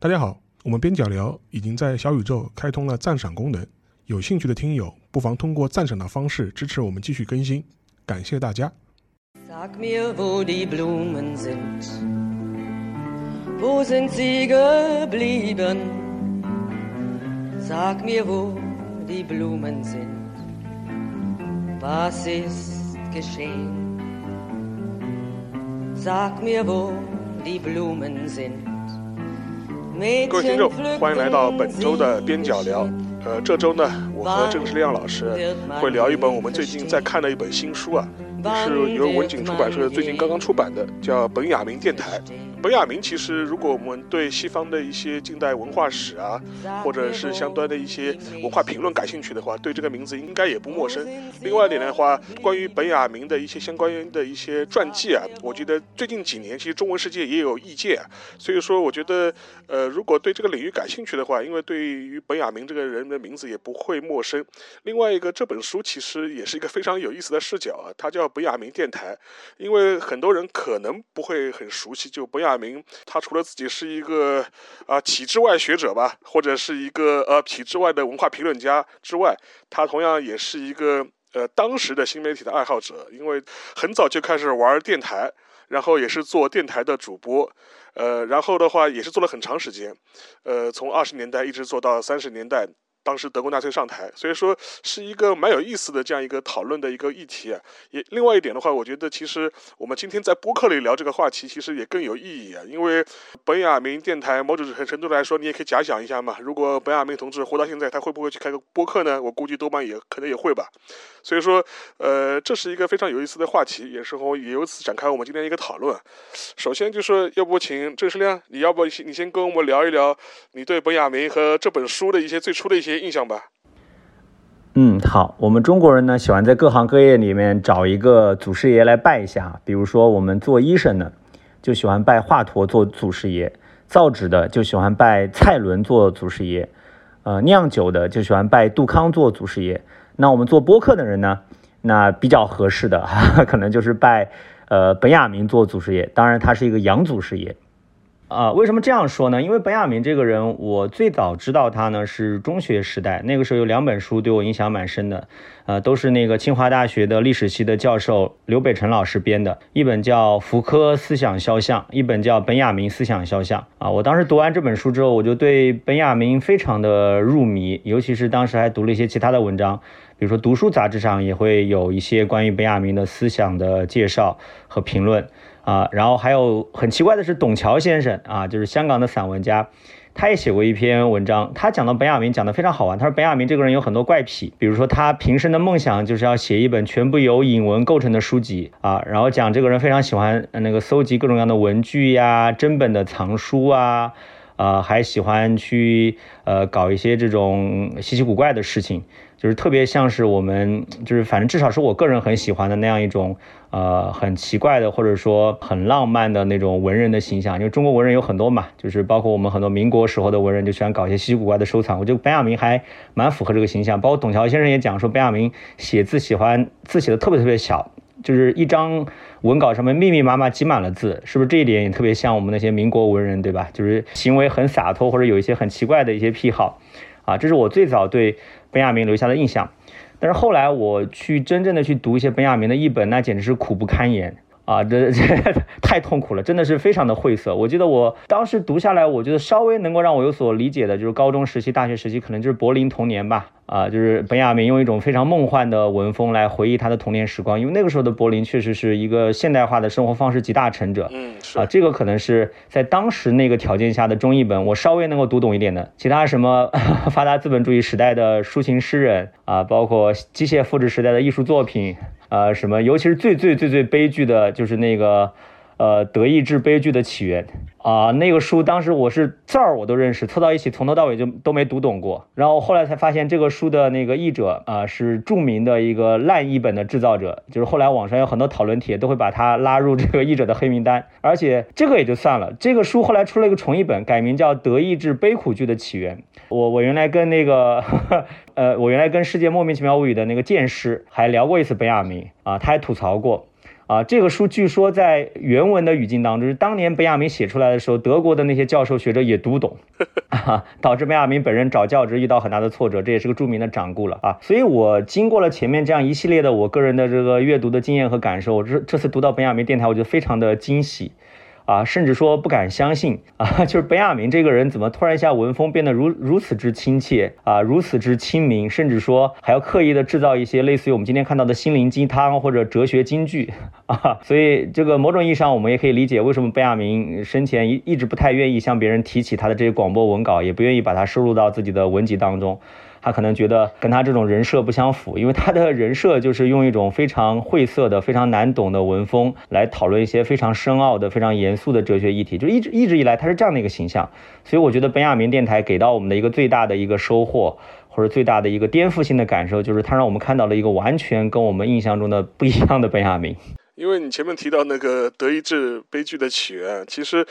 大家好，我们边角聊已经在小宇宙开通了赞赏功能，有兴趣的听友不妨通过赞赏的方式支持我们继续更新，感谢大家。Sag mir, wo die Blumen sind. 各位听众，欢迎来到本周的边角聊。呃，这周呢，我和郑世亮老师会聊一本我们最近在看的一本新书啊。是由文景出版社最近刚刚出版的，叫《本雅明电台》。本雅明其实，如果我们对西方的一些近代文化史啊，或者是相关的一些文化评论感兴趣的话，对这个名字应该也不陌生。另外一点的话，关于本雅明的一些相关的一些传记啊，我觉得最近几年其实中文世界也有意见，啊所以说我觉得，呃，如果对这个领域感兴趣的话，因为对于本雅明这个人的名字也不会陌生。另外一个，这本书其实也是一个非常有意思的视角啊，它叫。本雅明电台，因为很多人可能不会很熟悉，就本雅大明，他除了自己是一个啊体制外学者吧，或者是一个呃体制外的文化评论家之外，他同样也是一个呃当时的新媒体的爱好者，因为很早就开始玩电台，然后也是做电台的主播，呃，然后的话也是做了很长时间，呃，从二十年代一直做到三十年代。当时德国纳粹上台，所以说是一个蛮有意思的这样一个讨论的一个议题啊。也另外一点的话，我觉得其实我们今天在播客里聊这个话题，其实也更有意义啊。因为本雅明电台某种程度来说，你也可以假想一下嘛。如果本雅明同志活到现在，他会不会去开个播客呢？我估计多半也可能也会吧。所以说，呃，这是一个非常有意思的话题，也是和也由此展开我们今天一个讨论。首先就是，要不请郑世亮，你要不你先跟我们聊一聊你对本雅明和这本书的一些最初的一些。印象吧。嗯，好，我们中国人呢喜欢在各行各业里面找一个祖师爷来拜一下。比如说，我们做医生的就喜欢拜华佗做祖师爷，造纸的就喜欢拜蔡伦做祖师爷，呃，酿酒的就喜欢拜杜康做祖师爷。那我们做播客的人呢，那比较合适的 可能就是拜呃本雅明做祖师爷。当然，他是一个洋祖师爷。啊，为什么这样说呢？因为本雅明这个人，我最早知道他呢是中学时代，那个时候有两本书对我影响蛮深的，呃，都是那个清华大学的历史系的教授刘北辰老师编的，一本叫《福柯思想肖像》，一本叫《本雅明思想肖像》啊。我当时读完这本书之后，我就对本雅明非常的入迷，尤其是当时还读了一些其他的文章，比如说读书杂志上也会有一些关于本雅明的思想的介绍和评论。啊，然后还有很奇怪的是，董桥先生啊，就是香港的散文家，他也写过一篇文章，他讲到本雅明，讲的非常好玩。他说本雅明这个人有很多怪癖，比如说他平生的梦想就是要写一本全部由引文构成的书籍啊，然后讲这个人非常喜欢那个搜集各种各样的文具呀、珍本的藏书啊，啊，还喜欢去呃搞一些这种稀奇古怪的事情。就是特别像是我们，就是反正至少是我个人很喜欢的那样一种，呃，很奇怪的或者说很浪漫的那种文人的形象。因为中国文人有很多嘛，就是包括我们很多民国时候的文人就喜欢搞一些稀奇古怪的收藏。我觉得白雅明还蛮符合这个形象。包括董桥先生也讲说，白雅明写字喜欢字写的特别特别小，就是一张文稿上面密密麻麻挤满了字，是不是这一点也特别像我们那些民国文人，对吧？就是行为很洒脱，或者有一些很奇怪的一些癖好。啊，这是我最早对本雅明留下的印象，但是后来我去真正的去读一些本雅明的译本，那简直是苦不堪言。啊！这 这太痛苦了，真的是非常的晦涩。我记得我当时读下来，我觉得稍微能够让我有所理解的，就是高中时期、大学时期，可能就是柏林童年吧。啊，就是本雅明用一种非常梦幻的文风来回忆他的童年时光，因为那个时候的柏林确实是一个现代化的生活方式集大成者。嗯，啊，这个可能是在当时那个条件下的中译本，我稍微能够读懂一点的。其他什么 发达资本主义时代的抒情诗人啊，包括机械复制时代的艺术作品，呃，什么，尤其是最最最最悲剧的，就是那个。呃，德意志悲剧的起源啊，那个书当时我是字儿我都认识，凑到一起从头到尾就都没读懂过。然后后来才发现，这个书的那个译者啊，是著名的一个烂译本的制造者，就是后来网上有很多讨论帖都会把他拉入这个译者的黑名单。而且这个也就算了，这个书后来出了一个重译本，改名叫《德意志悲苦剧的起源》。我我原来跟那个 呃，我原来跟世界莫名其妙物语的那个剑师还聊过一次本雅明啊，他还吐槽过。啊，这个书据说在原文的语境当中，就是当年本雅明写出来的时候，德国的那些教授学者也读不懂，啊，导致本雅明本人找教职遇到很大的挫折，这也是个著名的掌故了啊。所以我经过了前面这样一系列的我个人的这个阅读的经验和感受，我这这次读到本雅明电台，我觉得非常的惊喜。啊，甚至说不敢相信啊，就是本雅明这个人怎么突然一下文风变得如如此之亲切啊，如此之亲民，甚至说还要刻意的制造一些类似于我们今天看到的心灵鸡汤或者哲学金句啊，所以这个某种意义上我们也可以理解为什么本雅明生前一一直不太愿意向别人提起他的这些广播文稿，也不愿意把它收录到自己的文集当中。他可能觉得跟他这种人设不相符，因为他的人设就是用一种非常晦涩的、非常难懂的文风来讨论一些非常深奥的、非常严肃的哲学议题，就一直一直以来他是这样的一个形象。所以我觉得本雅明电台给到我们的一个最大的一个收获，或者最大的一个颠覆性的感受，就是他让我们看到了一个完全跟我们印象中的不一样的本雅明。因为你前面提到那个德意志悲剧的起源，其实。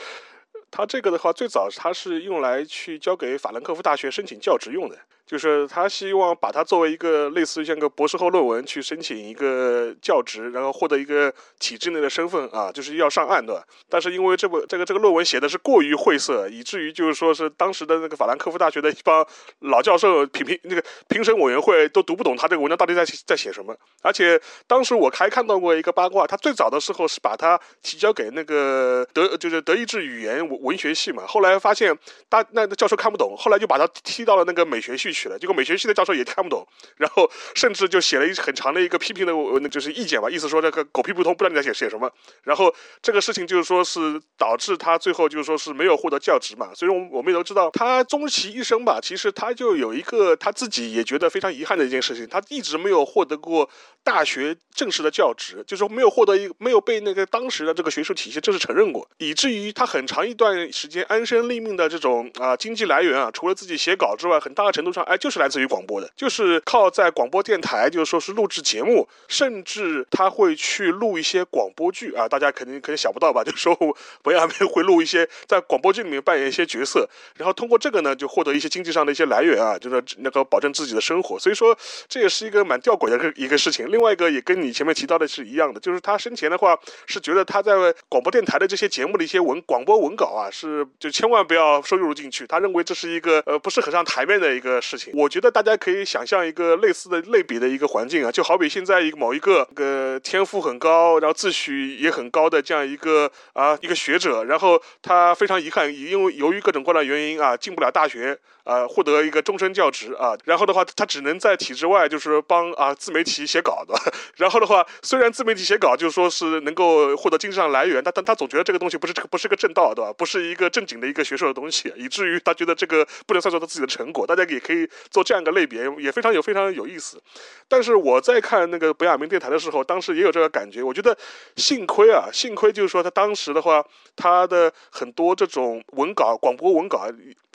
他这个的话，最早他是用来去交给法兰克福大学申请教职用的，就是他希望把它作为一个类似于像个博士后论文去申请一个教职，然后获得一个体制内的身份啊，就是要上岸的。但是因为这部这个这个论文写的是过于晦涩，以至于就是说是当时的那个法兰克福大学的一帮老教授评评那个评审委员会都读不懂他这个文章到底在在写什么。而且当时我还看到过一个八卦，他最早的时候是把它提交给那个德就是德意志语言。文学系嘛，后来发现大那个教授看不懂，后来就把他踢到了那个美学系去了。结果美学系的教授也看不懂，然后甚至就写了一很长的一个批评的，那就是意见吧，意思说这个狗屁不通，不知道你在写写什么。然后这个事情就是说是导致他最后就是说是没有获得教职嘛。所以，我们我们也都知道，他终其一生吧，其实他就有一个他自己也觉得非常遗憾的一件事情，他一直没有获得过大学正式的教职，就是说没有获得一没有被那个当时的这个学术体系正式承认过，以至于他很长一段。时间安身立命的这种啊经济来源啊，除了自己写稿之外，很大的程度上，哎，就是来自于广播的，就是靠在广播电台，就是说是录制节目，甚至他会去录一些广播剧啊，大家肯定可能想不到吧？就是说博雅梅会录一些在广播剧里面扮演一些角色，然后通过这个呢，就获得一些经济上的一些来源啊，就是那个保证自己的生活。所以说这也是一个蛮吊诡的一个事情。另外一个也跟你前面提到的是一样的，就是他生前的话是觉得他在广播电台的这些节目的一些文广播文稿啊。是，就千万不要收入进去。他认为这是一个呃不是很上台面的一个事我觉得大家可以想象一个类似的类比的一个环境啊，就好比现在一个某一个个天赋很高，然后自诩也很高的这样一个啊一个学者，然后他非常遗憾，因为由于各种各样的原因啊进不了大学。啊，获得一个终身教职啊，然后的话，他只能在体制外，就是帮啊自媒体写稿子。然后的话，虽然自媒体写稿就说是能够获得经济上来源，但但他总觉得这个东西不是这个不是个正道，对吧？不是一个正经的一个学术的东西，以至于他觉得这个不能算作他自己的成果。大家也可以做这样一个类别，也非常有非常有意思。但是我在看那个本雅明电台的时候，当时也有这个感觉。我觉得幸亏啊，幸亏就是说他当时的话，他的很多这种文稿、广播文稿。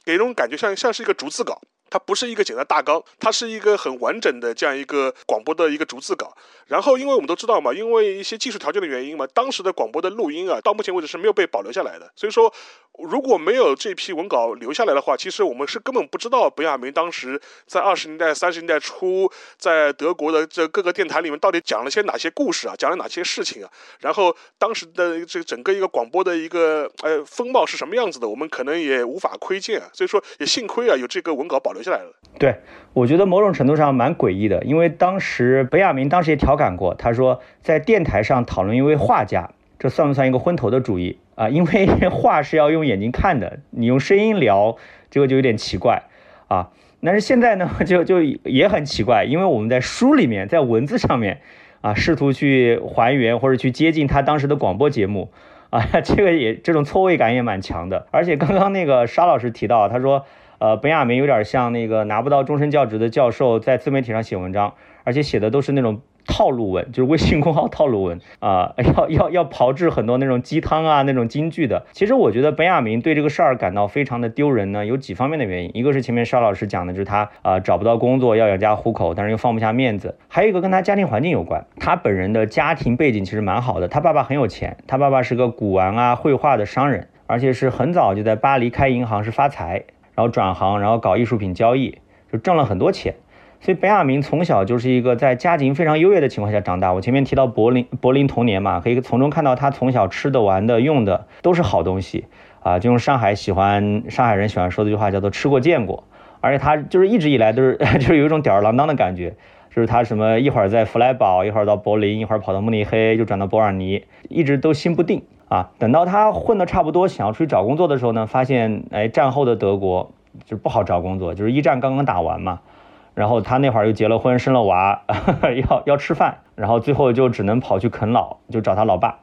给种感觉像像是一个逐字稿，它不是一个简单大纲，它是一个很完整的这样一个广播的一个逐字稿。然后，因为我们都知道嘛，因为一些技术条件的原因嘛，当时的广播的录音啊，到目前为止是没有被保留下来的。所以说。如果没有这批文稿留下来的话，其实我们是根本不知道本雅明当时在二十年代、三十年代初在德国的这各个电台里面到底讲了些哪些故事啊，讲了哪些事情啊。然后当时的这整个一个广播的一个呃风貌是什么样子的，我们可能也无法窥见。所以说也幸亏啊有这个文稿保留下来了。对，我觉得某种程度上蛮诡异的，因为当时本雅明当时也调侃过，他说在电台上讨论一位画家。这算不算一个昏头的主意啊？因为 话是要用眼睛看的，你用声音聊，这个就有点奇怪啊。但是现在呢，就就也很奇怪，因为我们在书里面，在文字上面啊，试图去还原或者去接近他当时的广播节目啊，这个也这种错位感也蛮强的。而且刚刚那个沙老师提到，他说，呃，本雅明有点像那个拿不到终身教职的教授在自媒体上写文章，而且写的都是那种。套路文 就是微信公号套路文啊，要要要炮制很多那种鸡汤啊，那种金句的。其实我觉得本雅明对这个事儿感到非常的丢人呢，有几方面的原因。一个是前面邵老师讲的，就是他啊找不到工作，要养家糊口，但是又放不下面子。还有一个跟他家庭环境有关，他本人的家庭背景其实蛮好的，他爸爸很有钱，他爸爸是个古玩啊绘画的商人，而且是很早就在巴黎开银行是发财，然后转行，然后搞艺术品交易，就挣了很多钱。所以本雅明从小就是一个在家境非常优越的情况下长大。我前面提到柏林柏林童年嘛，可以从中看到他从小吃的、玩的、用的都是好东西啊，就用上海喜欢上海人喜欢说的一句话叫做“吃过见过”。而且他就是一直以来都是 就是有一种吊儿郎当的感觉，就是他什么一会儿在弗莱堡，一会儿到柏林，一会儿跑到慕尼黑，又转到伯尔尼，一直都心不定啊。等到他混得差不多，想要出去找工作的时候呢，发现哎，战后的德国就是不好找工作，就是一战刚刚打完嘛。然后他那会儿又结了婚，生了娃，要要吃饭，然后最后就只能跑去啃老，就找他老爸，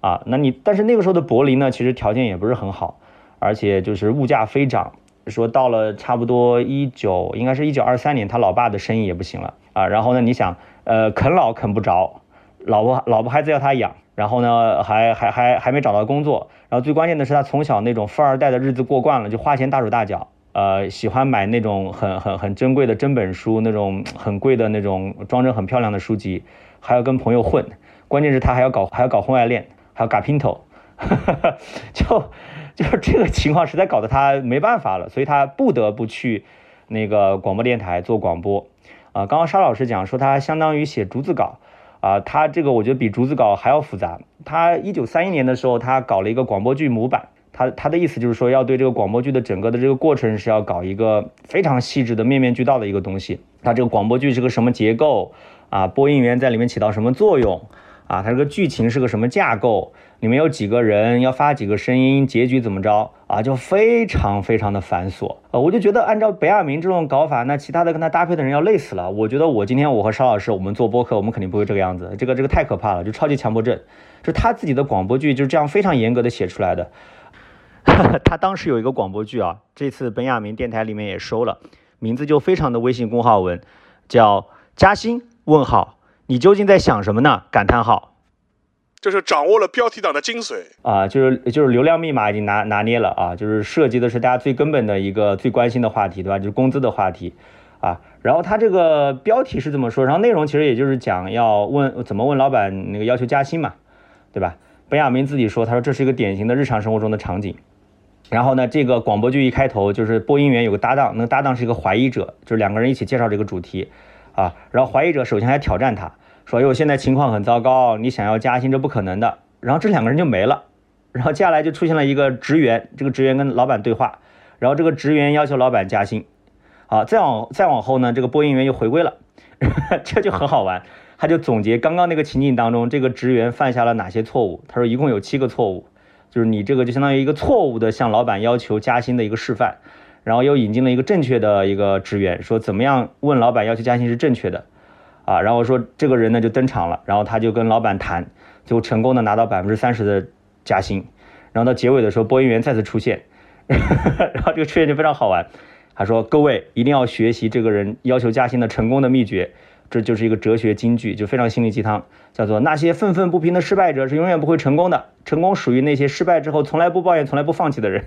啊，那你但是那个时候的柏林呢，其实条件也不是很好，而且就是物价飞涨，说到了差不多一九，应该是一九二三年，他老爸的生意也不行了啊，然后呢，你想，呃，啃老啃不着，老婆老婆孩子要他养，然后呢，还还还还没找到工作，然后最关键的是他从小那种富二代的日子过惯了，就花钱大手大脚。呃，喜欢买那种很很很珍贵的真本书，那种很贵的那种装帧很漂亮的书籍，还要跟朋友混，关键是他还要搞还要搞婚外恋，还要搞姘头，就就这个情况实在搞得他没办法了，所以他不得不去那个广播电台做广播。啊，刚刚沙老师讲说他相当于写逐字稿，啊，他这个我觉得比逐字稿还要复杂。他一九三一年的时候，他搞了一个广播剧模板。他他的意思就是说，要对这个广播剧的整个的这个过程是要搞一个非常细致的面面俱到的一个东西。它这个广播剧是个什么结构啊？播音员在里面起到什么作用啊？它这个剧情是个什么架构？里面有几个人？要发几个声音？结局怎么着啊？就非常非常的繁琐。呃，我就觉得按照北亚明这种搞法，那其他的跟他搭配的人要累死了。我觉得我今天我和邵老师我们做播客，我们肯定不会这个样子。这个这个太可怕了，就超级强迫症。就他自己的广播剧就是这样非常严格的写出来的。他当时有一个广播剧啊，这次本雅明电台里面也收了，名字就非常的微信公号文，叫加薪问号，你究竟在想什么呢？感叹号，就是掌握了标题党的精髓啊，就是就是流量密码已经拿拿捏了啊，就是涉及的是大家最根本的一个最关心的话题，对吧？就是工资的话题啊。然后他这个标题是这么说，然后内容其实也就是讲要问怎么问老板那个要求加薪嘛，对吧？本雅明自己说，他说这是一个典型的日常生活中的场景。然后呢，这个广播剧一开头就是播音员有个搭档，那个搭档是一个怀疑者，就是两个人一起介绍这个主题，啊，然后怀疑者首先还挑战他，说哟现在情况很糟糕，你想要加薪这不可能的。然后这两个人就没了，然后接下来就出现了一个职员，这个职员跟老板对话，然后这个职员要求老板加薪，好，再往再往后呢，这个播音员又回归了，这就很好玩，他就总结刚刚那个情景当中这个职员犯下了哪些错误，他说一共有七个错误。就是你这个就相当于一个错误的向老板要求加薪的一个示范，然后又引进了一个正确的一个职员，说怎么样问老板要求加薪是正确的，啊，然后说这个人呢就登场了，然后他就跟老板谈，就成功的拿到百分之三十的加薪，然后到结尾的时候播音员再次出现，然后这个出现就非常好玩，他说各位一定要学习这个人要求加薪的成功的秘诀。这就是一个哲学金句，就非常心灵鸡汤，叫做那些愤愤不平的失败者是永远不会成功的，成功属于那些失败之后从来不抱怨、从来不放弃的人。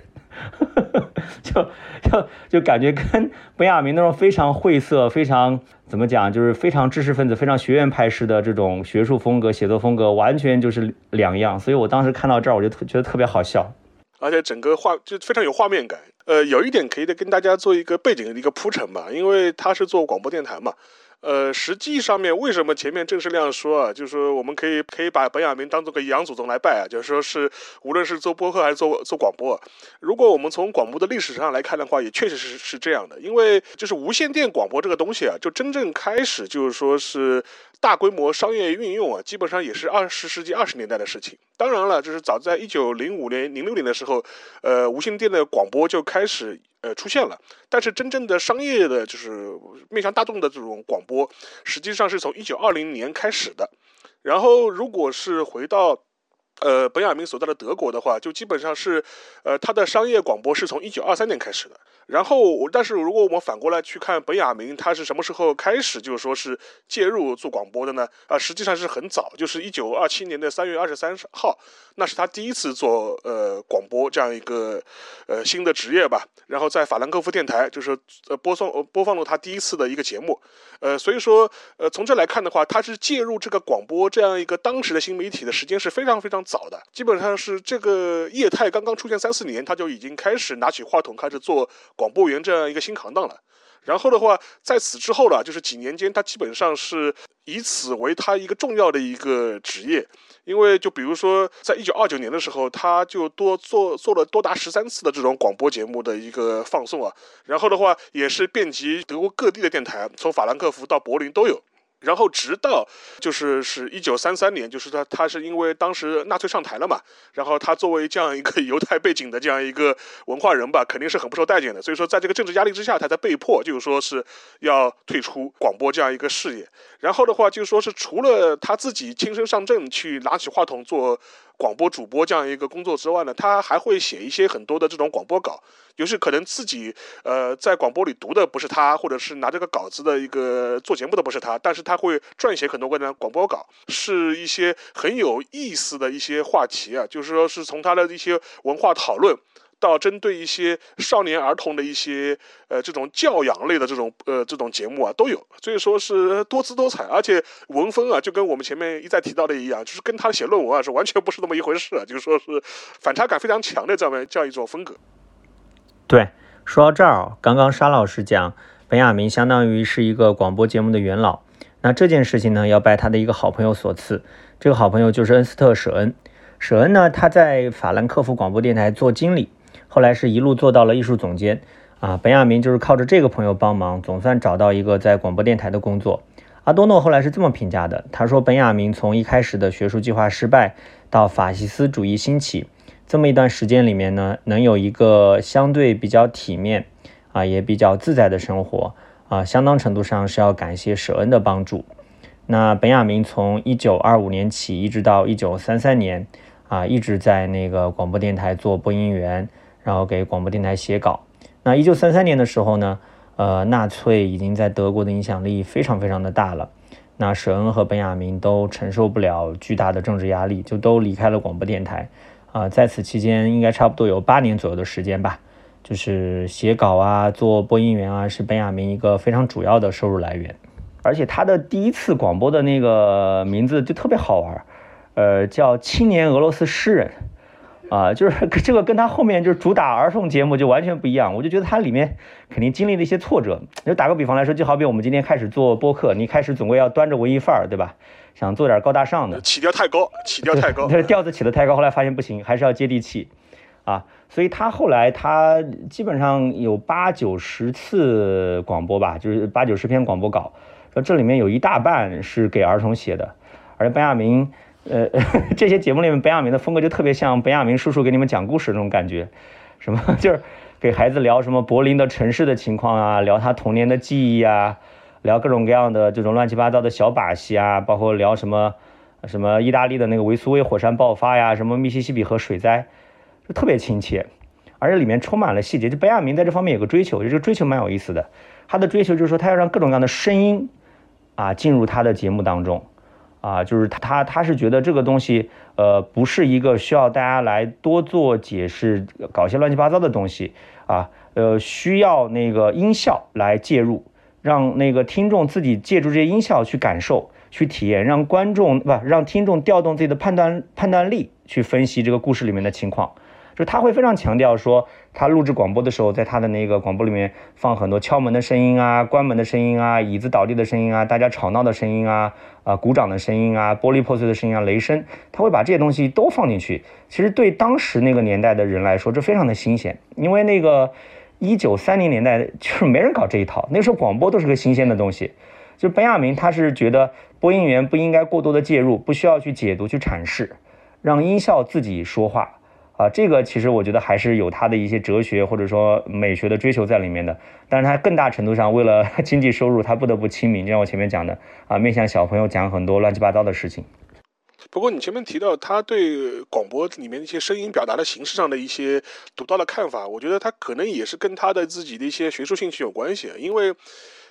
就就就感觉跟本雅明那种非常晦涩、非常怎么讲，就是非常知识分子、非常学院派式的这种学术风格、写作风格，完全就是两样。所以我当时看到这儿，我就特觉得特别好笑，而且整个画就非常有画面感。呃，有一点可以跟大家做一个背景的一个铺陈吧，因为他是做广播电台嘛。呃，实际上面为什么前面正是那样说啊？就是说，我们可以可以把本雅明当做个杨祖宗来拜啊，就是说是无论是做播客还是做做广播，如果我们从广播的历史上来看的话，也确实是是这样的。因为就是无线电广播这个东西啊，就真正开始就是说是大规模商业运用啊，基本上也是二十世纪二十年代的事情。当然了，就是早在一九零五年、零六年的时候，呃，无线电的广播就开始。呃，出现了，但是真正的商业的，就是面向大众的这种广播，实际上是从一九二零年开始的。然后，如果是回到，呃，本雅明所在的德国的话，就基本上是，呃，他的商业广播是从一九二三年开始的。然后，但是如果我们反过来去看本雅明，他是什么时候开始就是说是介入做广播的呢？啊，实际上是很早，就是一九二七年的三月二十三号，那是他第一次做呃广播这样一个呃新的职业吧。然后在法兰克福电台就是呃播送播放了他第一次的一个节目，呃，所以说呃从这来看的话，他是介入这个广播这样一个当时的新媒体的时间是非常非常早的，基本上是这个业态刚刚出现三四年，他就已经开始拿起话筒开始做。广播员这样一个新行当了，然后的话，在此之后呢，就是几年间，他基本上是以此为他一个重要的一个职业。因为就比如说，在一九二九年的时候，他就多做做了多达十三次的这种广播节目的一个放送啊。然后的话，也是遍及德国各地的电台，从法兰克福到柏林都有。然后直到就是是一九三三年，就是他他是因为当时纳粹上台了嘛，然后他作为这样一个犹太背景的这样一个文化人吧，肯定是很不受待见的。所以说，在这个政治压力之下，他才被迫就是说是要退出广播这样一个事业。然后的话，就是说是除了他自己亲身上阵去拿起话筒做。广播主播这样一个工作之外呢，他还会写一些很多的这种广播稿，就是可能自己呃在广播里读的不是他，或者是拿这个稿子的一个做节目的不是他，但是他会撰写很多个呢广播稿，是一些很有意思的一些话题啊，就是说是从他的一些文化讨论。到针对一些少年儿童的一些呃这种教养类的这种呃这种节目啊都有，所以说是多姿多彩，而且文风啊就跟我们前面一再提到的一样，就是跟他写论文啊是完全不是那么一回事，就是说是反差感非常强的这么这样一种风格。对，说到这儿，刚刚沙老师讲本雅明相当于是一个广播节目的元老，那这件事情呢要拜他的一个好朋友所赐，这个好朋友就是恩斯特·舍恩。舍恩呢他在法兰克福广播电台做经理。后来是一路做到了艺术总监，啊，本雅明就是靠着这个朋友帮忙，总算找到一个在广播电台的工作。阿多诺后来是这么评价的，他说：“本雅明从一开始的学术计划失败，到法西斯主义兴起，这么一段时间里面呢，能有一个相对比较体面，啊，也比较自在的生活，啊，相当程度上是要感谢舍恩的帮助。那本雅明从一九二五年起，一直到一九三三年，啊，一直在那个广播电台做播音员。”然后给广播电台写稿。那一九三三年的时候呢，呃，纳粹已经在德国的影响力非常非常的大了。那舍恩和本雅明都承受不了巨大的政治压力，就都离开了广播电台。啊，在此期间，应该差不多有八年左右的时间吧。就是写稿啊，做播音员啊，是本雅明一个非常主要的收入来源。而且他的第一次广播的那个名字就特别好玩，呃，叫青年俄罗斯诗人。啊，就是 这个跟他后面就是主打儿童节目就完全不一样，我就觉得他里面肯定经历了一些挫折。就打个比方来说，就好比我们今天开始做播客，你开始总归要端着文艺范儿，对吧？想做点高大上的，起调太高，起调太高，对，调子起得太高，后来发现不行，还是要接地气啊。所以他后来他基本上有八九十次广播吧，就是八九十篇广播稿，说这里面有一大半是给儿童写的，而班亚明。呃，这些节目里面，本雅明的风格就特别像本雅明叔叔给你们讲故事那种感觉，什么 就是给孩子聊什么柏林的城市的情况啊，聊他童年的记忆啊，聊各种各样的这种乱七八糟的小把戏啊，包括聊什么什么意大利的那个维苏威火山爆发呀，什么密西西比河水灾，就特别亲切，而且里面充满了细节。就本雅明在这方面有个追求，就这个追求蛮有意思的。他的追求就是说，他要让各种各样的声音啊进入他的节目当中。啊，就是他，他是觉得这个东西，呃，不是一个需要大家来多做解释，搞些乱七八糟的东西啊，呃，需要那个音效来介入，让那个听众自己借助这些音效去感受、去体验，让观众不让听众调动自己的判断判断力去分析这个故事里面的情况。就他会非常强调说，他录制广播的时候，在他的那个广播里面放很多敲门的声音啊、关门的声音啊、椅子倒地的声音啊、大家吵闹的声音啊、啊鼓掌的声音啊、玻璃破碎的声音啊、雷声，他会把这些东西都放进去。其实对当时那个年代的人来说，这非常的新鲜，因为那个一九三零年代就是没人搞这一套，那时候广播都是个新鲜的东西。就本雅明他是觉得播音员不应该过多的介入，不需要去解读、去阐释，让音效自己说话。啊，这个其实我觉得还是有他的一些哲学或者说美学的追求在里面的，但是他更大程度上为了 经济收入，他不得不亲民，就像我前面讲的啊，面向小朋友讲很多乱七八糟的事情。不过你前面提到他对广播里面一些声音表达的形式上的一些独到的看法，我觉得他可能也是跟他的自己的一些学术兴趣有关系，因为。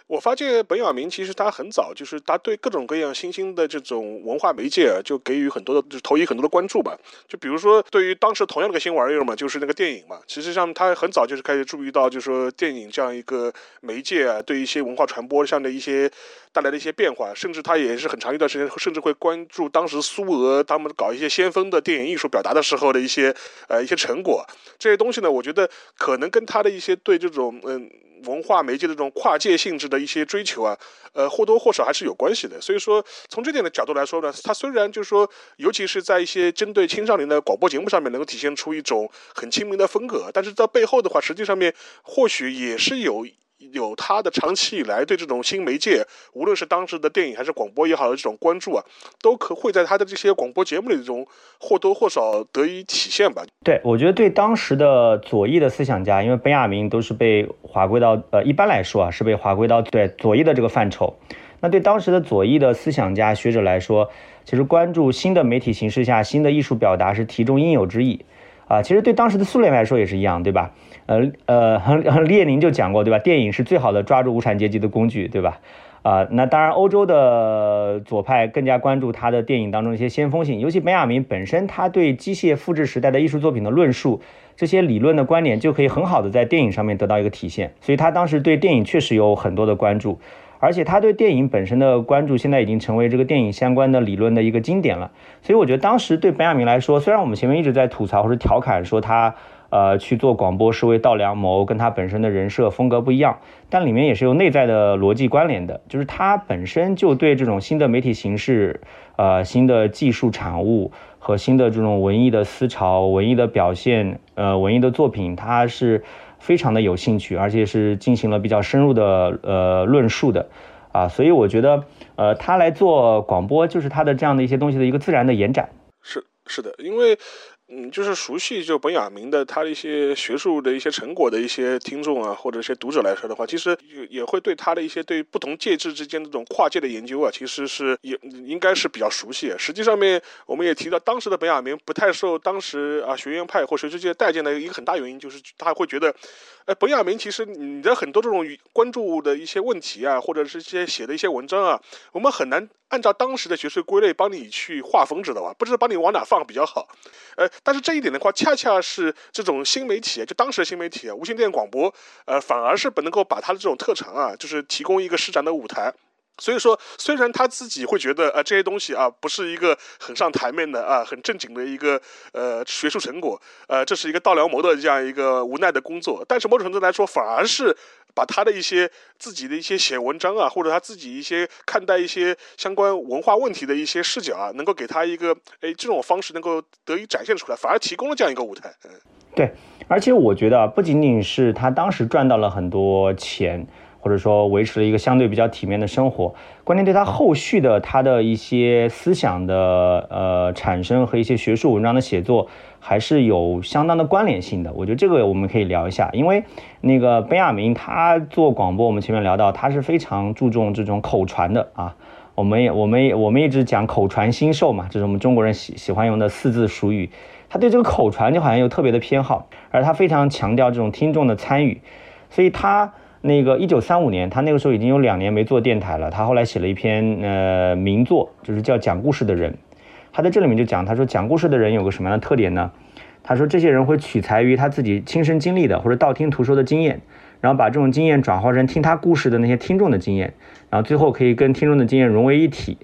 我发现本雅明其实他很早，就是他对各种各样新兴的这种文化媒介啊，就给予很多的，就投以很多的关注吧。就比如说，对于当时同样的个新玩意儿嘛，就是那个电影嘛。其实上，他很早就是开始注意到，就是说电影这样一个媒介啊，对一些文化传播上的一些带来的一些变化。甚至他也是很长一段时间，甚至会关注当时苏俄他们搞一些先锋的电影艺术表达的时候的一些呃一些成果。这些东西呢，我觉得可能跟他的一些对这种嗯。文化媒介的这种跨界性质的一些追求啊，呃，或多或少还是有关系的。所以说，从这点的角度来说呢，它虽然就是说，尤其是在一些针对青少年的广播节目上面，能够体现出一种很亲民的风格，但是在背后的话，实际上面或许也是有。有他的长期以来对这种新媒介，无论是当时的电影还是广播也好的这种关注啊，都可会在他的这些广播节目里中或多或少得以体现吧。对，我觉得对当时的左翼的思想家，因为本雅明都是被划归到呃，一般来说啊是被划归到对左翼的这个范畴。那对当时的左翼的思想家学者来说，其实关注新的媒体形式下新的艺术表达是题中应有之义啊。其实对当时的苏联来说也是一样，对吧？呃呃，列宁就讲过，对吧？电影是最好的抓住无产阶级的工具，对吧？啊，那当然，欧洲的左派更加关注他的电影当中一些先锋性，尤其本雅明本身，他对机械复制时代的艺术作品的论述，这些理论的观点就可以很好的在电影上面得到一个体现，所以他当时对电影确实有很多的关注，而且他对电影本身的关注，现在已经成为这个电影相关的理论的一个经典了。所以我觉得当时对本雅明来说，虽然我们前面一直在吐槽或者调侃说他。呃，去做广播是为道良谋，跟他本身的人设风格不一样，但里面也是有内在的逻辑关联的，就是他本身就对这种新的媒体形式、呃新的技术产物和新的这种文艺的思潮、文艺的表现、呃文艺的作品，他是非常的有兴趣，而且是进行了比较深入的呃论述的，啊，所以我觉得，呃，他来做广播就是他的这样的一些东西的一个自然的延展。是是的，因为。嗯，就是熟悉就本雅明的他的一些学术的一些成果的一些听众啊，或者一些读者来说的话，其实也也会对他的一些对不同介质之间这种跨界的研究啊，其实是也应该是比较熟悉。实际上面我们也提到，当时的本雅明不太受当时啊学院派或学术界待见的一个很大原因，就是他会觉得。哎，本雅明，其实你的很多这种关注的一些问题啊，或者是一些写的一些文章啊，我们很难按照当时的学术归类帮你去划分，知道吧？不知道帮你往哪放比较好。呃，但是这一点的话，恰恰是这种新媒体，就当时的新媒体啊，无线电广播，呃，反而是不能够把它的这种特长啊，就是提供一个施展的舞台。所以说，虽然他自己会觉得，呃，这些东西啊，不是一个很上台面的啊，很正经的一个呃学术成果，呃，这是一个道良谋的这样一个无奈的工作。但是某种程度来说，反而是把他的一些自己的一些写文章啊，或者他自己一些看待一些相关文化问题的一些视角啊，能够给他一个哎这种方式能够得以展现出来，反而提供了这样一个舞台。嗯，对，而且我觉得不仅仅是他当时赚到了很多钱。或者说维持了一个相对比较体面的生活，关键对他后续的他的一些思想的呃产生和一些学术文章的写作还是有相当的关联性的。我觉得这个我们可以聊一下，因为那个本雅明他做广播，我们前面聊到他是非常注重这种口传的啊。我们也我们也我们一直讲口传心授嘛，这是我们中国人喜喜欢用的四字俗语。他对这个口传就好像有特别的偏好，而他非常强调这种听众的参与，所以他。那个一九三五年，他那个时候已经有两年没做电台了。他后来写了一篇呃名作，就是叫《讲故事的人》。他在这里面就讲，他说讲故事的人有个什么样的特点呢？他说这些人会取材于他自己亲身经历的或者道听途说的经验，然后把这种经验转化成听他故事的那些听众的经验，然后最后可以跟听众的经验融为一体，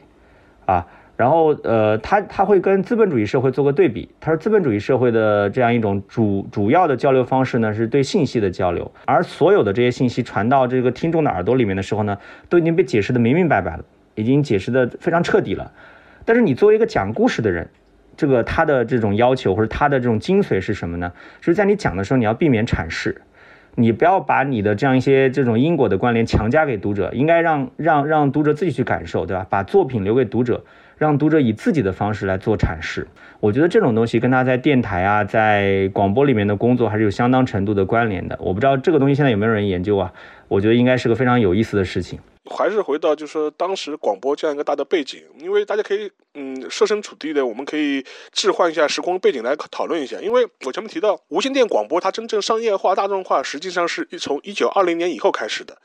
啊。然后，呃，他他会跟资本主义社会做个对比。他说，资本主义社会的这样一种主主要的交流方式呢，是对信息的交流，而所有的这些信息传到这个听众的耳朵里面的时候呢，都已经被解释的明明白白了，已经解释的非常彻底了。但是你作为一个讲故事的人，这个他的这种要求或者他的这种精髓是什么呢？就是在你讲的时候，你要避免阐释，你不要把你的这样一些这种因果的关联强加给读者，应该让让让读者自己去感受，对吧？把作品留给读者。让读者以自己的方式来做阐释，我觉得这种东西跟他在电台啊，在广播里面的工作还是有相当程度的关联的。我不知道这个东西现在有没有人研究啊？我觉得应该是个非常有意思的事情。还是回到就是说当时广播这样一个大的背景，因为大家可以嗯设身处地的，我们可以置换一下时空背景来讨论一下。因为我前面提到无线电广播它真正商业化、大众化，实际上是一从一九二零年以后开始的。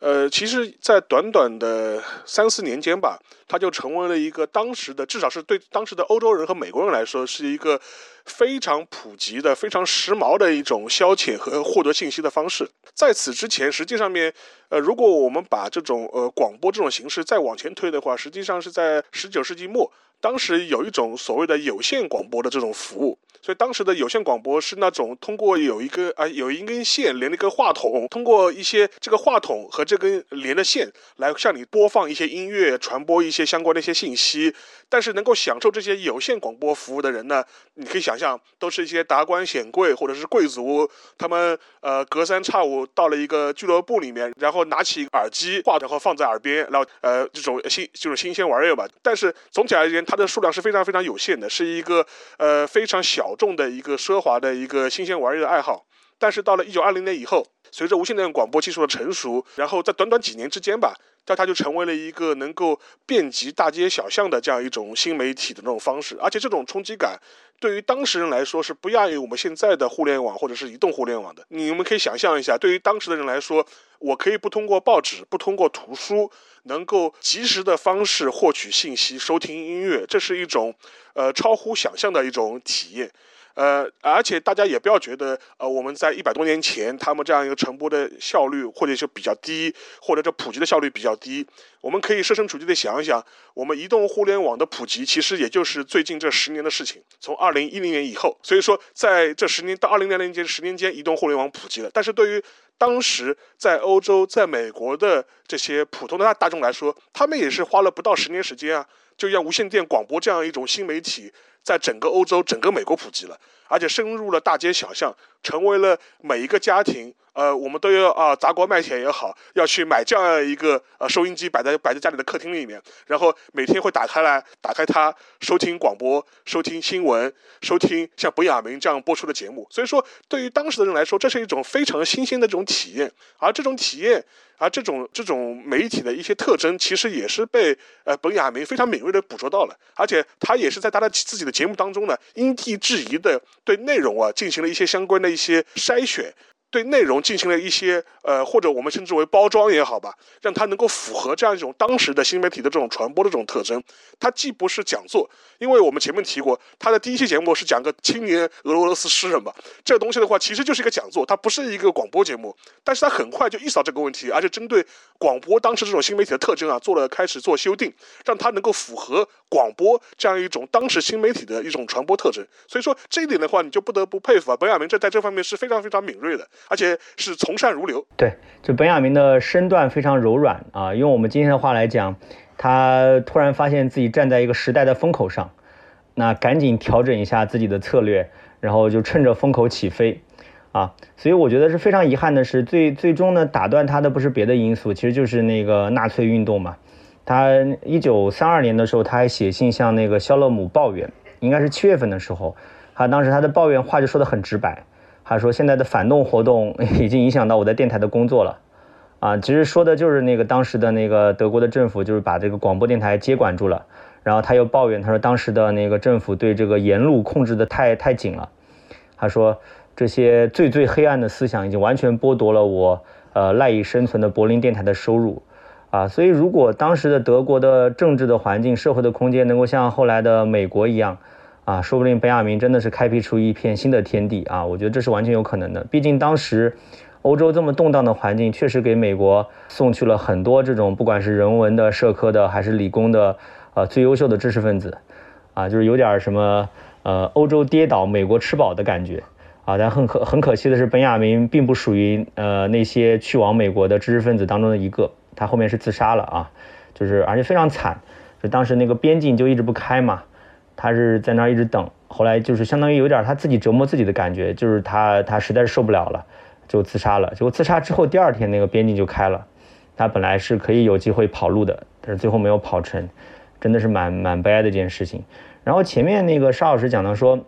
呃，其实，在短短的三四年间吧，它就成为了一个当时的，至少是对当时的欧洲人和美国人来说，是一个非常普及的、非常时髦的一种消遣和获得信息的方式。在此之前，实际上面，呃，如果我们把这种呃广播这种形式再往前推的话，实际上是在十九世纪末。当时有一种所谓的有线广播的这种服务。所以当时的有线广播是那种通过有一个啊有一根线连了一个话筒，通过一些这个话筒和这根连的线来向你播放一些音乐，传播一些相关的一些信息。但是能够享受这些有线广播服务的人呢，你可以想象都是一些达官显贵或者是贵族，他们呃隔三差五到了一个俱乐部里面，然后拿起耳机话，然后放在耳边，然后呃这种新就是新鲜玩意儿吧。但是总体而言，它的数量是非常非常有限的，是一个呃非常小。众的一个奢华的一个新鲜玩意的爱好，但是到了一九二零年以后，随着无线电广播技术的成熟，然后在短短几年之间吧，它它就成为了一个能够遍及大街小巷的这样一种新媒体的那种方式，而且这种冲击感对于当事人来说是不亚于我们现在的互联网或者是移动互联网的。你们可以想象一下，对于当时的人来说，我可以不通过报纸、不通过图书，能够及时的方式获取信息、收听音乐，这是一种。呃，超乎想象的一种体验，呃，而且大家也不要觉得，呃，我们在一百多年前，他们这样一个传播的效率或者是比较低，或者这普及的效率比较低。我们可以设身处地的想一想，我们移动互联网的普及，其实也就是最近这十年的事情，从二零一零年以后。所以说，在这十年到二零零零年十年间，移动互联网普及了。但是对于当时在欧洲、在美国的这些普通的大大众来说，他们也是花了不到十年时间啊。就像无线电广播这样一种新媒体，在整个欧洲、整个美国普及了，而且深入了大街小巷，成为了每一个家庭。呃，我们都要啊，砸锅卖铁也好，要去买这样一个呃收音机，摆在摆在家里的客厅里面，然后每天会打开来，打开它，收听广播，收听新闻，收听像本雅明这样播出的节目。所以说，对于当时的人来说，这是一种非常新鲜的这种体验，而这种体验。而这种这种媒体的一些特征，其实也是被呃本雅明非常敏锐的捕捉到了，而且他也是在他的自己的节目当中呢，因地制宜的对内容啊进行了一些相关的一些筛选。对内容进行了一些呃，或者我们称之为包装也好吧，让它能够符合这样一种当时的新媒体的这种传播的这种特征。它既不是讲座，因为我们前面提过，它的第一期节目是讲个青年俄罗斯诗人嘛，这个东西的话其实就是一个讲座，它不是一个广播节目。但是它很快就意识到这个问题，而且针对广播当时这种新媒体的特征啊，做了开始做修订，让它能够符合广播这样一种当时新媒体的一种传播特征。所以说这一点的话，你就不得不佩服啊，本雅明这在这方面是非常非常敏锐的。而且是从善如流。对，就本雅明的身段非常柔软啊。用我们今天的话来讲，他突然发现自己站在一个时代的风口上，那赶紧调整一下自己的策略，然后就趁着风口起飞啊。所以我觉得是非常遗憾的是，最最终呢，打断他的不是别的因素，其实就是那个纳粹运动嘛。他一九三二年的时候，他还写信向那个肖勒姆抱怨，应该是七月份的时候，他当时他的抱怨话就说的很直白。他说：“现在的反动活动已经影响到我在电台的工作了，啊，其实说的就是那个当时的那个德国的政府，就是把这个广播电台接管住了。然后他又抱怨，他说当时的那个政府对这个言路控制的太太紧了。他说这些最最黑暗的思想已经完全剥夺了我呃赖以生存的柏林电台的收入，啊，所以如果当时的德国的政治的环境、社会的空间能够像后来的美国一样。”啊，说不定本雅明真的是开辟出一片新的天地啊！我觉得这是完全有可能的。毕竟当时欧洲这么动荡的环境，确实给美国送去了很多这种不管是人文的、社科的还是理工的，呃，最优秀的知识分子，啊，就是有点什么呃，欧洲跌倒，美国吃饱的感觉啊。但很可很可惜的是，本雅明并不属于呃那些去往美国的知识分子当中的一个，他后面是自杀了啊，就是而且非常惨，就当时那个边境就一直不开嘛。他是在那儿一直等，后来就是相当于有点他自己折磨自己的感觉，就是他他实在是受不了了，就自杀了。结果自杀之后第二天那个边境就开了，他本来是可以有机会跑路的，但是最后没有跑成，真的是蛮蛮悲哀的一件事情。然后前面那个沙老师讲到说，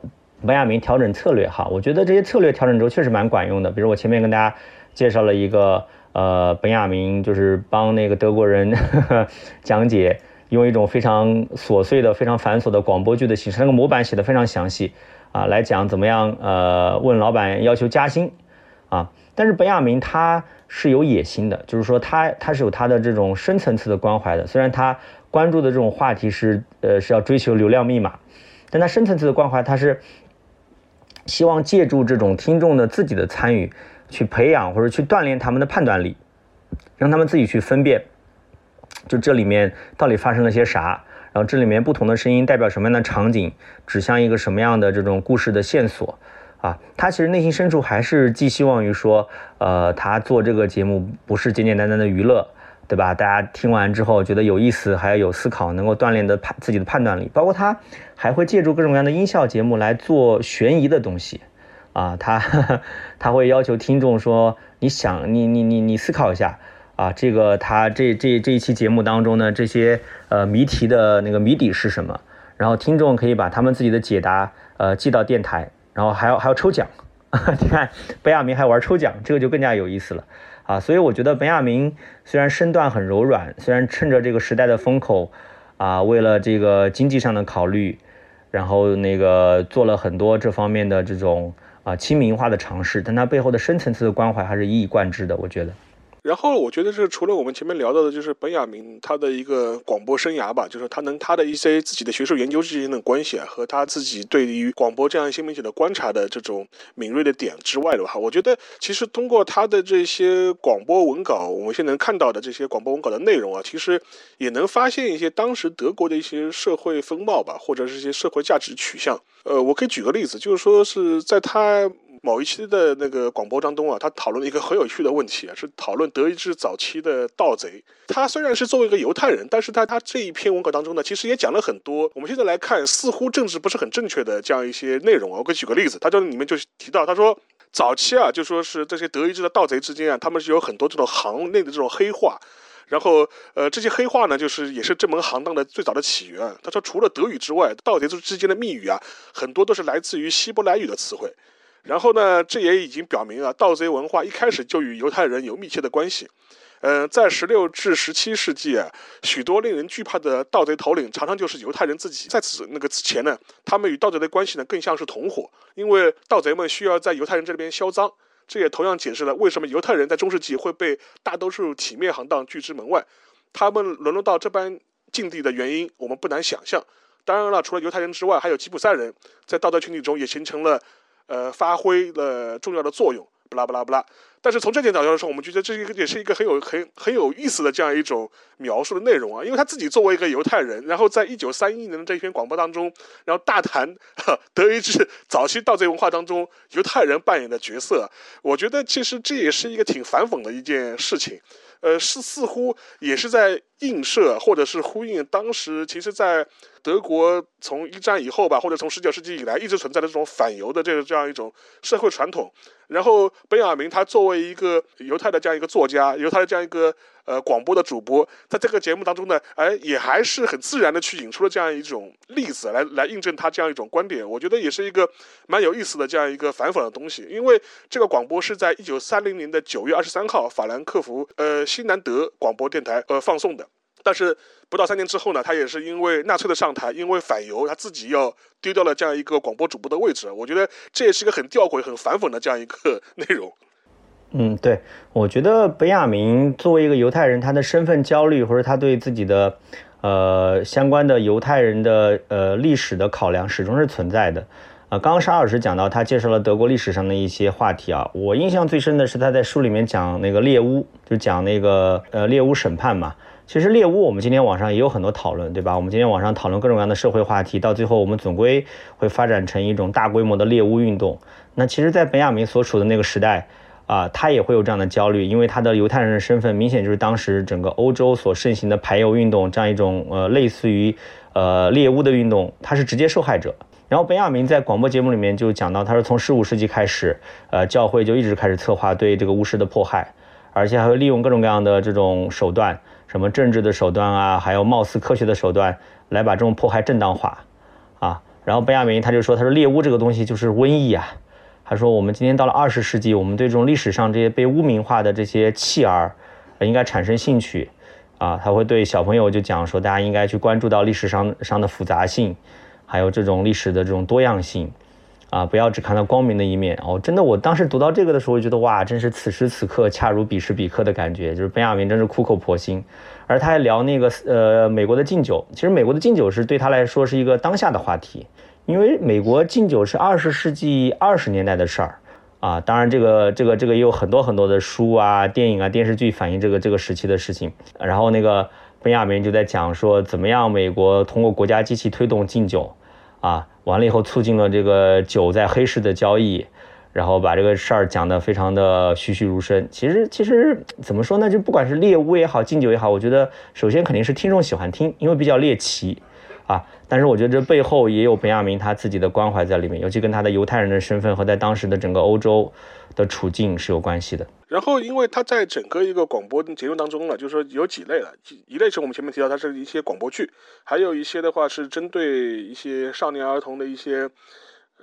本雅明调整策略哈，我觉得这些策略调整之后确实蛮管用的。比如我前面跟大家介绍了一个呃本雅明就是帮那个德国人 讲解。用一种非常琐碎的、非常繁琐的广播剧的形式，那个模板写的非常详细，啊，来讲怎么样，呃，问老板要求加薪，啊，但是本雅明他是有野心的，就是说他他是有他的这种深层次的关怀的，虽然他关注的这种话题是，呃，是要追求流量密码，但他深层次的关怀，他是希望借助这种听众的自己的参与，去培养或者去锻炼他们的判断力，让他们自己去分辨。就这里面到底发生了些啥？然后这里面不同的声音代表什么样的场景，指向一个什么样的这种故事的线索，啊，他其实内心深处还是寄希望于说，呃，他做这个节目不是简简单单的娱乐，对吧？大家听完之后觉得有意思，还要有思考，能够锻炼的判自己的判断力。包括他还会借助各种各样的音效节目来做悬疑的东西，啊，他 他会要求听众说，你想，你你你你思考一下。啊，这个他这这这一期节目当中呢，这些呃谜题的那个谜底是什么？然后听众可以把他们自己的解答呃寄到电台，然后还要还要抽奖。你看，本雅明还玩抽奖，这个就更加有意思了啊！所以我觉得本雅明虽然身段很柔软，虽然趁着这个时代的风口啊，为了这个经济上的考虑，然后那个做了很多这方面的这种啊亲民化的尝试，但它背后的深层次的关怀还是一以贯之的，我觉得。然后我觉得是除了我们前面聊到的，就是本雅明他的一个广播生涯吧，就是他能他的一些自己的学术研究之间的关系啊，和他自己对于广播这样一些媒体的观察的这种敏锐的点之外的话，我觉得其实通过他的这些广播文稿，我们现在能看到的这些广播文稿的内容啊，其实也能发现一些当时德国的一些社会风貌吧，或者是一些社会价值取向。呃，我可以举个例子，就是说是在他。某一期的那个广播当中啊，他讨论了一个很有趣的问题啊，是讨论德意志早期的盗贼。他虽然是作为一个犹太人，但是他他这一篇文稿当中呢，其实也讲了很多我们现在来看似乎政治不是很正确的这样一些内容啊。我给举个例子，他就里面就提到，他说早期啊，就说是这些德意志的盗贼之间啊，他们是有很多这种行内的这种黑话，然后呃这些黑话呢，就是也是这门行当的最早的起源。他说除了德语之外，盗贼之之间的密语啊，很多都是来自于希伯来语的词汇。然后呢，这也已经表明啊，盗贼文化一开始就与犹太人有密切的关系。嗯，在十六至十七世纪啊，许多令人惧怕的盗贼头领常常就是犹太人自己。在此那个之前呢，他们与盗贼的关系呢更像是同伙，因为盗贼们需要在犹太人这边销赃。这也同样解释了为什么犹太人在中世纪会被大多数体面行当拒之门外。他们沦落到这般境地的原因，我们不难想象。当然了，除了犹太人之外，还有吉普赛人在盗贼群体中也形成了。呃，发挥了重要的作用，不拉不拉不拉。但是从这点角度来说，我们觉得这一个也是一个很有很很有意思的这样一种描述的内容啊。因为他自己作为一个犹太人，然后在一九三一年的这一篇广播当中，然后大谈德意志早期盗贼文化当中犹太人扮演的角色。我觉得其实这也是一个挺反讽的一件事情。呃，是似乎也是在映射或者是呼应当时其实，在德国从一战以后吧，或者从十九世纪以来一直存在的这种反犹的这个这样一种社会传统。然后，本雅明他作为一个犹太的这样一个作家，犹太的这样一个呃广播的主播，在这个节目当中呢，哎，也还是很自然的去引出了这样一种例子来来印证他这样一种观点。我觉得也是一个蛮有意思的这样一个反讽的东西。因为这个广播是在一九三零年的九月二十三号法兰克福呃西南德广播电台呃放送的，但是。不到三年之后呢，他也是因为纳粹的上台，因为反犹，他自己要丢掉了这样一个广播主播的位置。我觉得这也是一个很吊诡、很反讽的这样一个 内容。嗯，对，我觉得本雅明作为一个犹太人，他的身份焦虑或者他对自己的呃相关的犹太人的呃历史的考量始终是存在的。啊，刚刚沙老师讲到他介绍了德国历史上的一些话题啊，我印象最深的是他在书里面讲那个猎巫，就讲那个呃猎巫审判嘛。其实猎巫，我们今天网上也有很多讨论，对吧？我们今天网上讨论各种各样的社会话题，到最后我们总归会发展成一种大规模的猎巫运动。那其实，在本雅明所处的那个时代，啊，他也会有这样的焦虑，因为他的犹太人的身份明显就是当时整个欧洲所盛行的排犹运动这样一种呃类似于呃猎巫的运动，他是直接受害者。然后本雅明在广播节目里面就讲到，他说从十五世纪开始，呃，教会就一直开始策划对这个巫师的迫害，而且还会利用各种各样的这种手段。什么政治的手段啊，还有貌似科学的手段，来把这种迫害正当化，啊，然后本亚明他就说，他说猎巫这个东西就是瘟疫啊，他说我们今天到了二十世纪，我们对这种历史上这些被污名化的这些弃儿，应该产生兴趣，啊，他会对小朋友就讲说，大家应该去关注到历史上上的复杂性，还有这种历史的这种多样性。啊，不要只看到光明的一面哦！真的，我当时读到这个的时候，我觉得哇，真是此时此刻恰如彼时彼刻的感觉，就是本雅明真是苦口婆心。而他还聊那个呃美国的禁酒，其实美国的禁酒是对他来说是一个当下的话题，因为美国禁酒是二十世纪二十年代的事儿啊。当然，这个这个这个也有很多很多的书啊、电影啊、电视剧反映这个这个时期的事情。然后那个本雅明就在讲说，怎么样美国通过国家机器推动禁酒，啊，完了以后促进了这个酒在黑市的交易，然后把这个事儿讲得非常的栩栩如生。其实其实怎么说呢？就不管是猎物也好，敬酒也好，我觉得首先肯定是听众喜欢听，因为比较猎奇。啊，但是我觉得这背后也有本雅明他自己的关怀在里面，尤其跟他的犹太人的身份和在当时的整个欧洲的处境是有关系的。然后，因为他在整个一个广播节目当中呢，就是说有几类了，一类是我们前面提到，它是一些广播剧，还有一些的话是针对一些少年儿童的一些。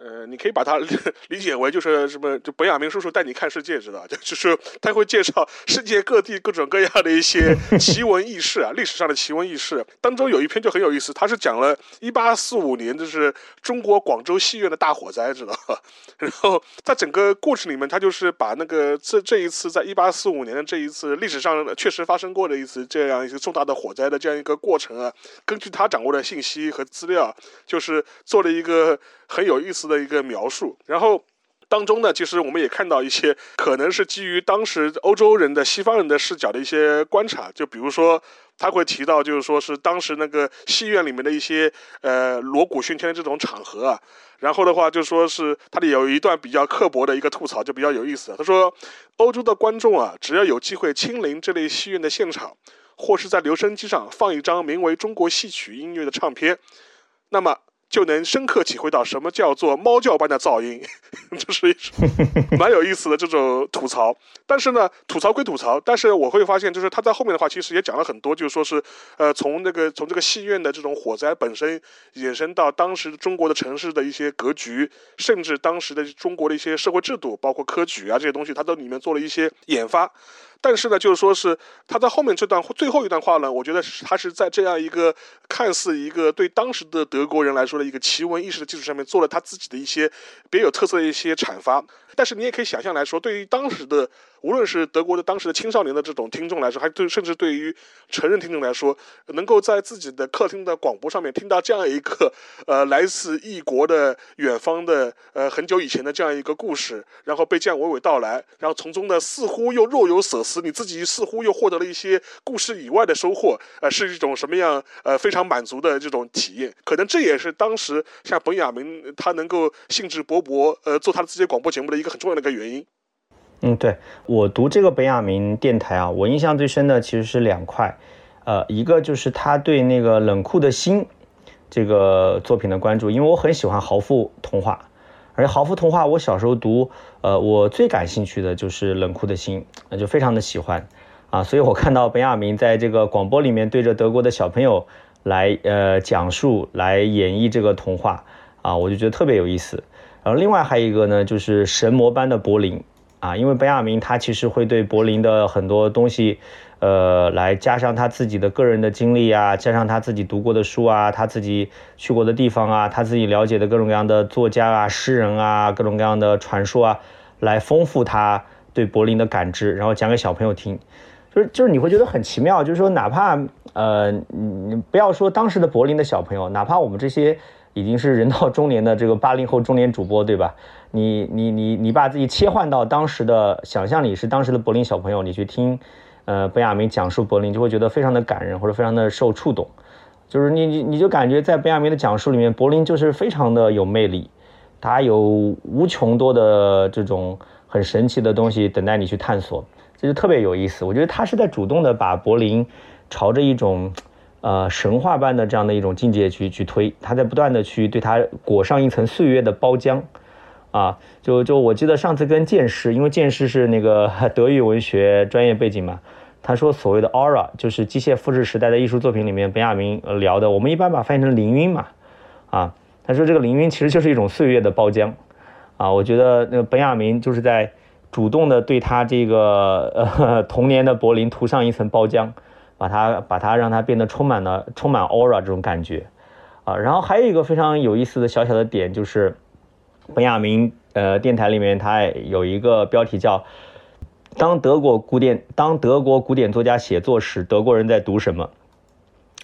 呃，你可以把它 理解为就是什么，就本雅明叔叔带你看世界，知道就 就是他会介绍世界各地各种各样的一些奇闻异事啊，历史上的奇闻异事。当中有一篇就很有意思，他是讲了1845年，就是中国广州戏院的大火灾，知道吧？然后在整个故事里面，他就是把那个这这一次在1845年的这一次历史上确实发生过的一次这样一个重大的火灾的这样一个过程啊，根据他掌握的信息和资料，就是做了一个很有意思。的一个描述，然后当中呢，其实我们也看到一些可能是基于当时欧洲人的西方人的视角的一些观察，就比如说他会提到，就是说是当时那个戏院里面的一些呃锣鼓喧天的这种场合啊，然后的话就说是他里有一段比较刻薄的一个吐槽，就比较有意思。他说，欧洲的观众啊，只要有机会亲临这类戏院的现场，或是在留声机上放一张名为《中国戏曲音乐》的唱片，那么。就能深刻体会到什么叫做猫叫般的噪音，这是一种蛮有意思的这种吐槽。但是呢，吐槽归吐槽，但是我会发现，就是他在后面的话，其实也讲了很多，就是说是，呃，从那个从这个戏院的这种火灾本身衍生到当时中国的城市的一些格局，甚至当时的中国的一些社会制度，包括科举啊这些东西，他都里面做了一些研发。但是呢，就是说是他在后面这段最后一段话呢，我觉得他是在这样一个看似一个对当时的德国人来说的一个奇闻异事的基础上面，做了他自己的一些别有特色的一些阐发。但是你也可以想象来说，对于当时的无论是德国的当时的青少年的这种听众来说，还对甚至对于成人听众来说，能够在自己的客厅的广播上面听到这样一个呃来自异国的远方的呃很久以前的这样一个故事，然后被这样娓娓道来，然后从中呢似乎又若有所思，你自己似乎又获得了一些故事以外的收获，呃是一种什么样呃非常满足的这种体验？可能这也是当时像本雅明他能够兴致勃勃呃做他的这些广播节目的一个。很重要的一个原因，嗯，对我读这个本雅明电台啊，我印象最深的其实是两块，呃，一个就是他对那个冷酷的心这个作品的关注，因为我很喜欢豪富童话，而豪富童话我小时候读，呃，我最感兴趣的就是冷酷的心，那就非常的喜欢啊，所以我看到本雅明在这个广播里面对着德国的小朋友来呃讲述来演绎这个童话啊，我就觉得特别有意思。然后另外还有一个呢，就是神魔般的柏林啊，因为本雅明他其实会对柏林的很多东西，呃，来加上他自己的个人的经历啊，加上他自己读过的书啊，他自己去过的地方啊，他自己了解的各种各样的作家啊、诗人啊、各种各样的传说啊，来丰富他对柏林的感知，然后讲给小朋友听，就是就是你会觉得很奇妙，就是说哪怕呃，你不要说当时的柏林的小朋友，哪怕我们这些。已经是人到中年的这个八零后中年主播，对吧？你你你你把自己切换到当时的想象里，是当时的柏林小朋友，你去听，呃，本雅明讲述柏林，就会觉得非常的感人，或者非常的受触动。就是你你你就感觉在本雅明的讲述里面，柏林就是非常的有魅力，它有无穷多的这种很神奇的东西等待你去探索，这就特别有意思。我觉得他是在主动的把柏林朝着一种。呃，神话般的这样的一种境界去去推，他在不断的去对他裹上一层岁月的包浆，啊，就就我记得上次跟剑师，因为剑师是那个 德语文学专业背景嘛，他说所谓的 aura 就是机械复制时代的艺术作品里面，本雅明聊的，我们一般把翻译成凌晕嘛，啊，他说这个凌晕其实就是一种岁月的包浆，啊，我觉得那个本雅明就是在主动的对他这个呃童年的柏林涂上一层包浆。把它把它让它变得充满了充满 aura 这种感觉，啊，然后还有一个非常有意思的小小的点就是，本雅明呃电台里面它有一个标题叫“当德国古典当德国古典作家写作时，德国人在读什么”。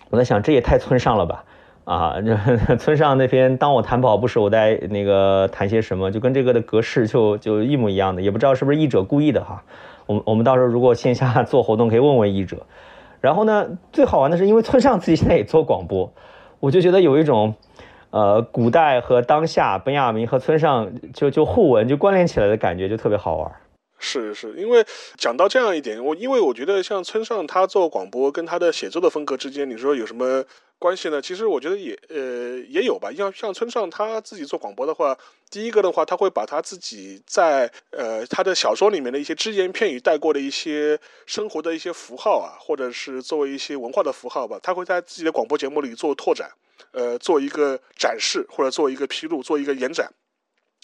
我在想这也太村上了吧，啊，村上那篇“当我谈跑步时，我在那个谈些什么”，就跟这个的格式就就一模一样的，也不知道是不是译者故意的哈。我们我们到时候如果线下做活动可以问问译者。然后呢，最好玩的是，因为村上自己现在也做广播，我就觉得有一种，呃，古代和当下，本雅明和村上就就互文就关联起来的感觉，就特别好玩。是是，因为讲到这样一点，我因为我觉得像村上他做广播跟他的写作的风格之间，你说有什么关系呢？其实我觉得也呃也有吧。像像村上他自己做广播的话，第一个的话，他会把他自己在呃他的小说里面的一些只言片语带过的一些生活的一些符号啊，或者是作为一些文化的符号吧，他会在自己的广播节目里做拓展，呃，做一个展示或者做一个披露，做一个延展。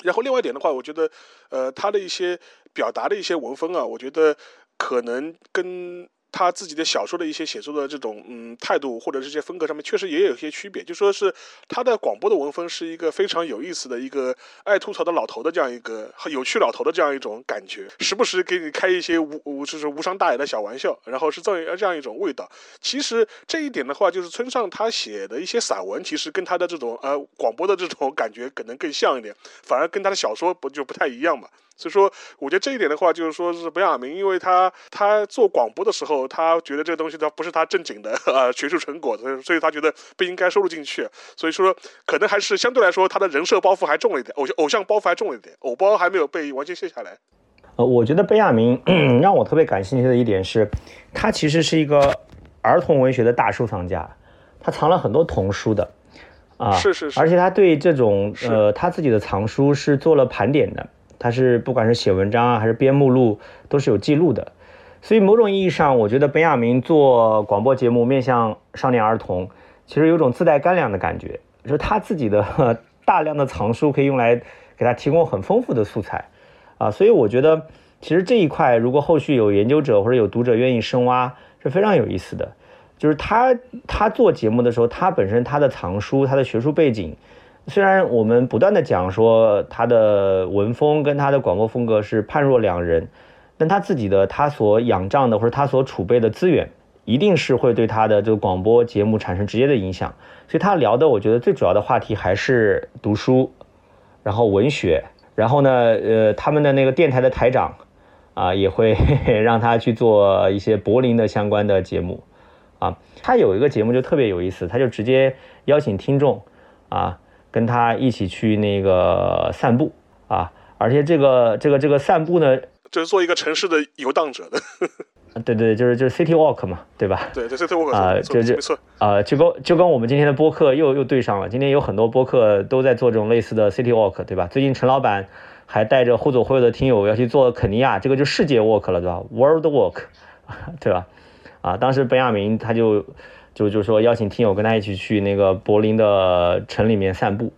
然后另外一点的话，我觉得，呃，他的一些表达的一些文风啊，我觉得可能跟。他自己的小说的一些写作的这种嗯态度或者这些风格上面确实也有一些区别，就说是他的广播的文风是一个非常有意思的一个爱吐槽的老头的这样一个有趣老头的这样一种感觉，时不时给你开一些无无就是无伤大雅的小玩笑，然后是这样这样一种味道。其实这一点的话，就是村上他写的一些散文，其实跟他的这种呃广播的这种感觉可能更像一点，反而跟他的小说不就不太一样嘛。所以说，我觉得这一点的话，就是说是本雅明，因为他他做广播的时候，他觉得这个东西他不是他正经的呃学术成果，所以所以他觉得不应该收录进去。所以说，可能还是相对来说，他的人设包袱还重了一点，偶像偶像包袱还重了一点，偶包还没有被完全卸下来。呃，我觉得本雅明 让我特别感兴趣的一点是，他其实是一个儿童文学的大收藏家，他藏了很多童书的啊，是是是，而且他对这种呃他自己的藏书是做了盘点的。他是不管是写文章啊，还是编目录，都是有记录的。所以某种意义上，我觉得本雅明做广播节目面向少年儿童，其实有种自带干粮的感觉，就是他自己的 大量的藏书可以用来给他提供很丰富的素材啊。所以我觉得，其实这一块如果后续有研究者或者有读者愿意深挖，是非常有意思的。就是他他做节目的时候，他本身他的藏书，他的学术背景。虽然我们不断的讲说他的文风跟他的广播风格是判若两人，但他自己的他所仰仗的或者他所储备的资源，一定是会对他的这个广播节目产生直接的影响。所以他聊的，我觉得最主要的话题还是读书，然后文学，然后呢，呃，他们的那个电台的台长，啊，也会 让他去做一些柏林的相关的节目，啊，他有一个节目就特别有意思，他就直接邀请听众，啊。跟他一起去那个散步啊，而且这个这个这个散步呢，就是做一个城市的游荡者的，对对，就是就是 city walk 嘛，对吧？对对 city walk 啊，就就没错啊，就跟就跟我们今天的播客又又对上了。今天有很多播客都在做这种类似的 city walk，对吧？最近陈老板还带着忽左忽右的听友要去做肯尼亚，这个就世界 walk 了，对吧？World walk，对吧？啊，当时本雅明他就。就就说邀请听友跟他一起去那个柏林的城里面散步，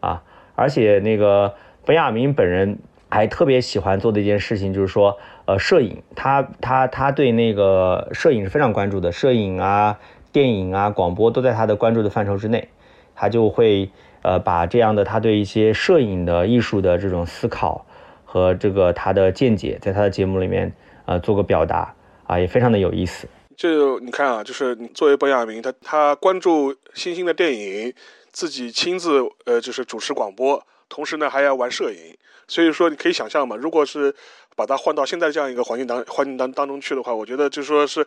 啊，而且那个本雅明本人还特别喜欢做的一件事情就是说，呃，摄影，他他他对那个摄影是非常关注的，摄影啊、电影啊、广播都在他的关注的范畴之内，他就会呃把这样的他对一些摄影的艺术的这种思考和这个他的见解，在他的节目里面呃做个表达，啊，也非常的有意思。就你看啊，就是作为本雅明，他他关注新兴的电影，自己亲自呃就是主持广播，同时呢还要玩摄影，所以说你可以想象嘛，如果是把他换到现在这样一个环境当环境当当中去的话，我觉得就说是。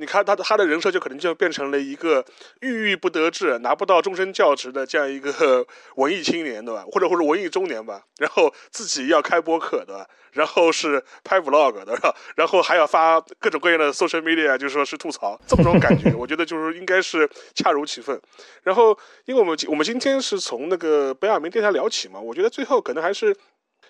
你看他他的人设就可能就变成了一个郁郁不得志、拿不到终身教职的这样一个 文艺青年，对吧？或者或者文艺中年吧。然后自己要开播客，对吧？然后是拍 vlog，对吧？然后还要发各种各样的 social media，就说是吐槽，这么种感觉，我觉得就是应该是恰如其分。然后，因为我们我们今天是从那个北雅明电台聊起嘛，我觉得最后可能还是。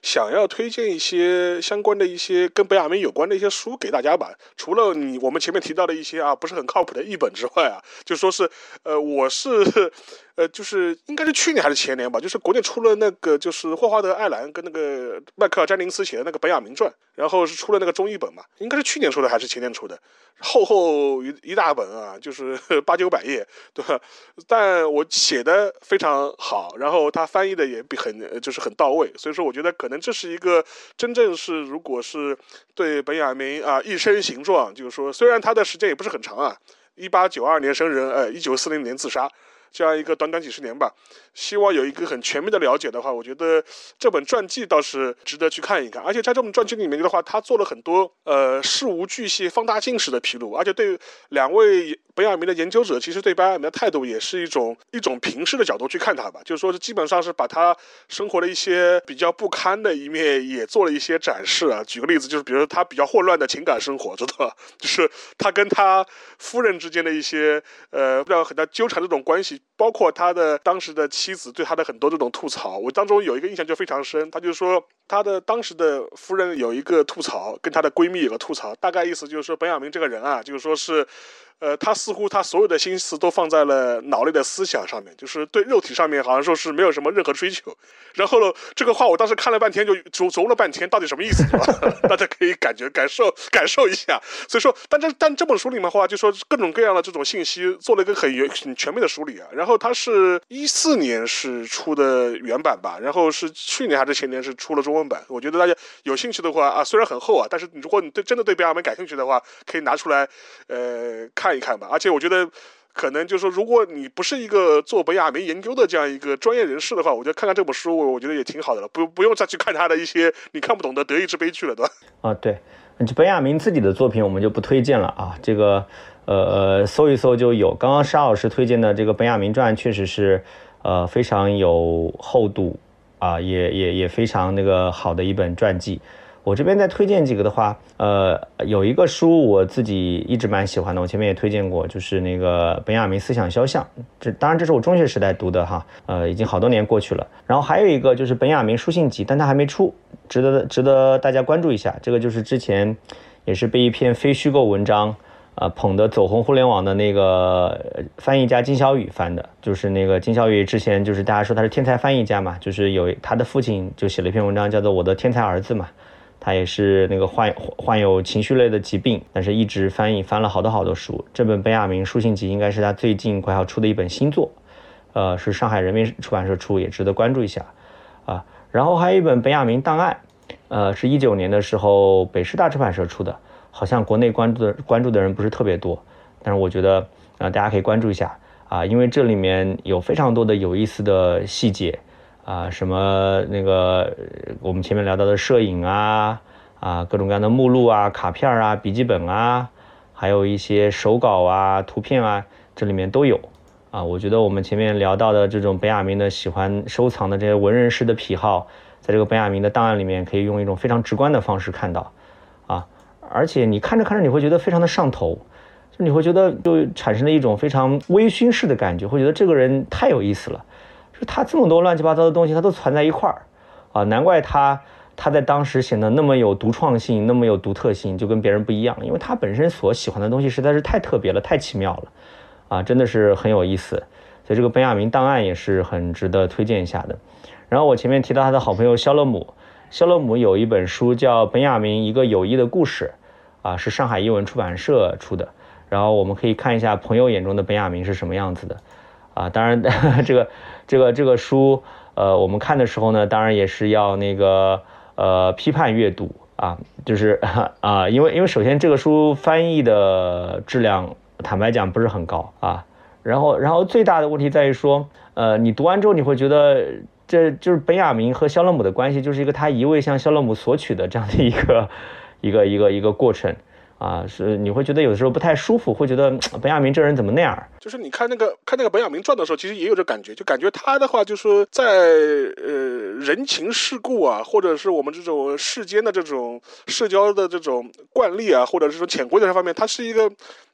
想要推荐一些相关的一些跟北雅明有关的一些书给大家吧。除了你我们前面提到的一些啊不是很靠谱的译本之外啊，就说是，呃，我是。呃，就是应该是去年还是前年吧，就是国内出了那个，就是霍华德·艾兰跟那个迈克尔·詹宁斯写的那个《本雅明传》，然后是出了那个中译本嘛，应该是去年出的还是前年出的，厚厚一一大本啊，就是 八九百页，对吧？但我写的非常好，然后他翻译的也比很就是很到位，所以说我觉得可能这是一个真正是如果是对本雅明啊一生形状，就是说虽然他的时间也不是很长啊，一八九二年生人，呃，一九四零年自杀。这样一个短短几十年吧，希望有一个很全面的了解的话，我觉得这本传记倒是值得去看一看。而且在这本传记里面的话，他做了很多呃事无巨细、放大镜式的披露，而且对两位本雅明的研究者，其实对本雅明的态度也是一种一种平视的角度去看他吧，就是说是基本上是把他生活的一些比较不堪的一面也做了一些展示啊。举个例子，就是比如他比较混乱的情感生活，知道吧？就是他跟他夫人之间的一些呃，不知道很大纠缠这种关系。包括他的当时的妻子对他的很多这种吐槽，我当中有一个印象就非常深。他就说他的当时的夫人有一个吐槽，跟他的闺蜜有个吐槽，大概意思就是说本雅明这个人啊，就是说是。呃，他似乎他所有的心思都放在了脑内的思想上面，就是对肉体上面好像说是没有什么任何追求。然后呢，这个话我当时看了半天，就琢琢磨了半天，到底什么意思？大家可以感觉感受感受一下。所以说，但这但这本书里面的话，就说各种各样的这种信息做了一个很原很全面的梳理啊。然后它是一四年是出的原版吧，然后是去年还是前年是出了中文版。我觉得大家有兴趣的话啊，虽然很厚啊，但是如果你对真的对贝亚门感兴趣的话，可以拿出来呃看。一看吧，而且我觉得，可能就是说，如果你不是一个做本雅明研究的这样一个专业人士的话，我觉得看看这本书，我觉得也挺好的了，不不用再去看他的一些你看不懂的德意志悲剧了，对吧？啊，对，就本雅明自己的作品我们就不推荐了啊，这个呃搜一搜就有。刚刚沙老师推荐的这个《本雅明传》确实是呃非常有厚度啊，也也也非常那个好的一本传记。我这边再推荐几个的话，呃，有一个书我自己一直蛮喜欢的，我前面也推荐过，就是那个本雅明思想肖像。这当然这是我中学时代读的哈，呃，已经好多年过去了。然后还有一个就是本雅明书信集，但它还没出，值得值得大家关注一下。这个就是之前也是被一篇非虚构文章啊捧得走红互联网的那个翻译家金小雨翻的，就是那个金小雨之前就是大家说他是天才翻译家嘛，就是有他的父亲就写了一篇文章叫做《我的天才儿子》嘛。他也是那个患患有情绪类的疾病，但是一直翻译翻了好多好多书。这本本雅明书信集应该是他最近快要出的一本新作，呃，是上海人民出版社出，也值得关注一下啊。然后还有一本本雅明档案，呃，是一九年的时候北师大出版社出的，好像国内关注的关注的人不是特别多，但是我觉得啊，大家可以关注一下啊，因为这里面有非常多的有意思的细节。啊，什么那个我们前面聊到的摄影啊，啊，各种各样的目录啊、卡片啊、笔记本啊，还有一些手稿啊、图片啊，这里面都有。啊，我觉得我们前面聊到的这种本雅明的喜欢收藏的这些文人式的癖好，在这个本雅明的档案里面，可以用一种非常直观的方式看到。而且你看着看着，你会觉得非常的上头，就你会觉得就产生了一种非常微醺式的感觉，会觉得这个人太有意思了。就他这么多乱七八糟的东西，他都攒在一块儿，啊，难怪他他在当时显得那么有独创性，那么有独特性，就跟别人不一样，因为他本身所喜欢的东西实在是太特别了，太奇妙了，啊，真的是很有意思。所以这个本雅明档案也是很值得推荐一下的。然后我前面提到他的好朋友肖勒姆，肖勒姆有一本书叫《本雅明一个友谊的故事》，啊，是上海译文出版社出的。然后我们可以看一下朋友眼中的本雅明是什么样子的。啊，当然，这个这个这个书，呃，我们看的时候呢，当然也是要那个呃批判阅读啊，就是 啊，因为因为首先这个书翻译的质量，坦白讲不是很高啊。然后然后最大的问题在于说，呃，你读完之后你会觉得，这就是本雅明和肖勒姆的关系，就是一个他一味向肖勒姆索取的这样的一个一个一个一个过程。啊，是你会觉得有的时候不太舒服，会觉得本雅明这人怎么那样？就是你看那个看那个本雅明传的时候，其实也有这感觉，就感觉他的话就是在呃人情世故啊，或者是我们这种世间的这种社交的这种惯例啊，或者是说潜规则这方面，他是一个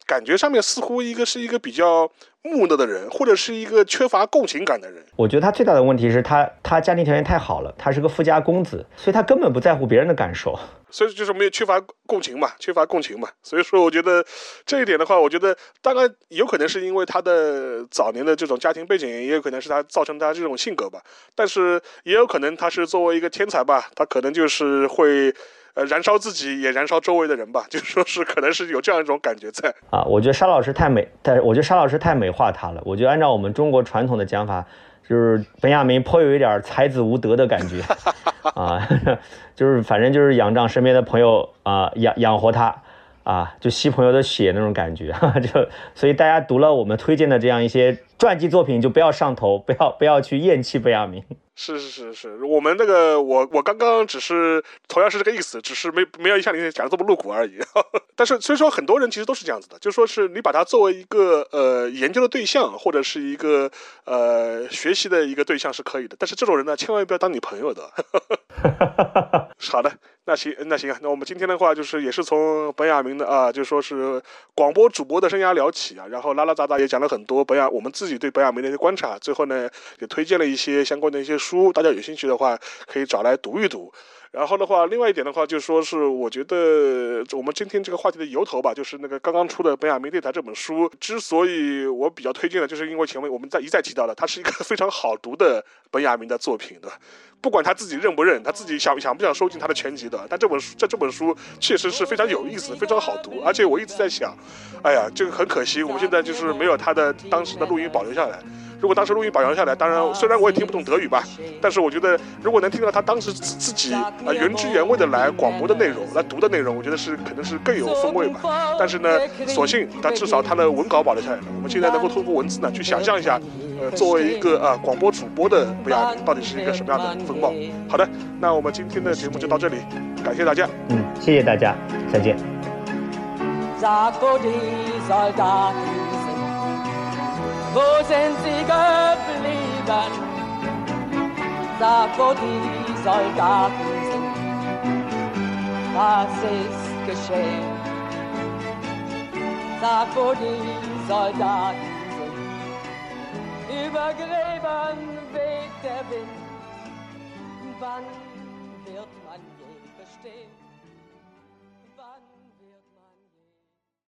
感觉上面似乎一个是一个比较。木讷的人，或者是一个缺乏共情感的人。我觉得他最大的问题是他，他家庭条件太好了，他是个富家公子，所以他根本不在乎别人的感受，所以就是没有缺乏共情嘛，缺乏共情嘛。所以说，我觉得这一点的话，我觉得当然有可能是因为他的早年的这种家庭背景，也有可能是他造成他这种性格吧。但是也有可能他是作为一个天才吧，他可能就是会。呃，燃烧自己也燃烧周围的人吧，就是说是可能是有这样一种感觉在啊。我觉得沙老师太美，但我觉得沙老师太美化他了。我觉得按照我们中国传统的讲法，就是本雅明颇有一点才子无德的感觉 啊，就是反正就是仰仗身边的朋友啊养养活他啊，就吸朋友的血那种感觉，就所以大家读了我们推荐的这样一些传记作品，就不要上头，不要不要去厌弃本亚明。是是是是，我们那个我我刚刚只是同样是这个意思，只是没没有像你讲的这么露骨而已。但是所以说很多人其实都是这样子的，就说是你把它作为一个呃研究的对象或者是一个呃学习的一个对象是可以的，但是这种人呢，千万不要当你朋友的。好的，那行那行啊，那我们今天的话就是也是从本雅明的啊，就说是广播主播的生涯聊起啊，然后拉拉杂杂也讲了很多本雅我们自己对本雅明的一些观察，最后呢也推荐了一些相关的一些书，大家有兴趣的话可以找来读一读。然后的话，另外一点的话，就说是我觉得我们今天这个话题的由头吧，就是那个刚刚出的《本雅明电台》这本书，之所以我比较推荐的，就是因为前面我们在一再提到了，它是一个非常好读的本雅明的作品的。不管他自己认不认，他自己想想不想收进他的全集但这本书在这本书确实是非常有意思，非常好读。而且我一直在想，哎呀，这个很可惜，我们现在就是没有他的当时的录音保留下来。如果当时录音保留下来，当然虽然我也听不懂德语吧，但是我觉得如果能听到他当时自自己啊原汁原味的来广播的内容，来读的内容，我觉得是可能是更有风味吧。但是呢，所幸他至少他的文稿保留下来了，我们现在能够通过文字呢去想象一下。呃，作为一个啊广播主播的不雅明，到底是一个什么样的风貌？好的，那我们今天的节目就到这里，感谢大家。嗯，谢谢大家，再见。wo sind sie geblieben? Da, wo die Soldaten sind, was ist geschehen? Da, wo die Soldaten sind, über Gräbern weht der Wind. Wann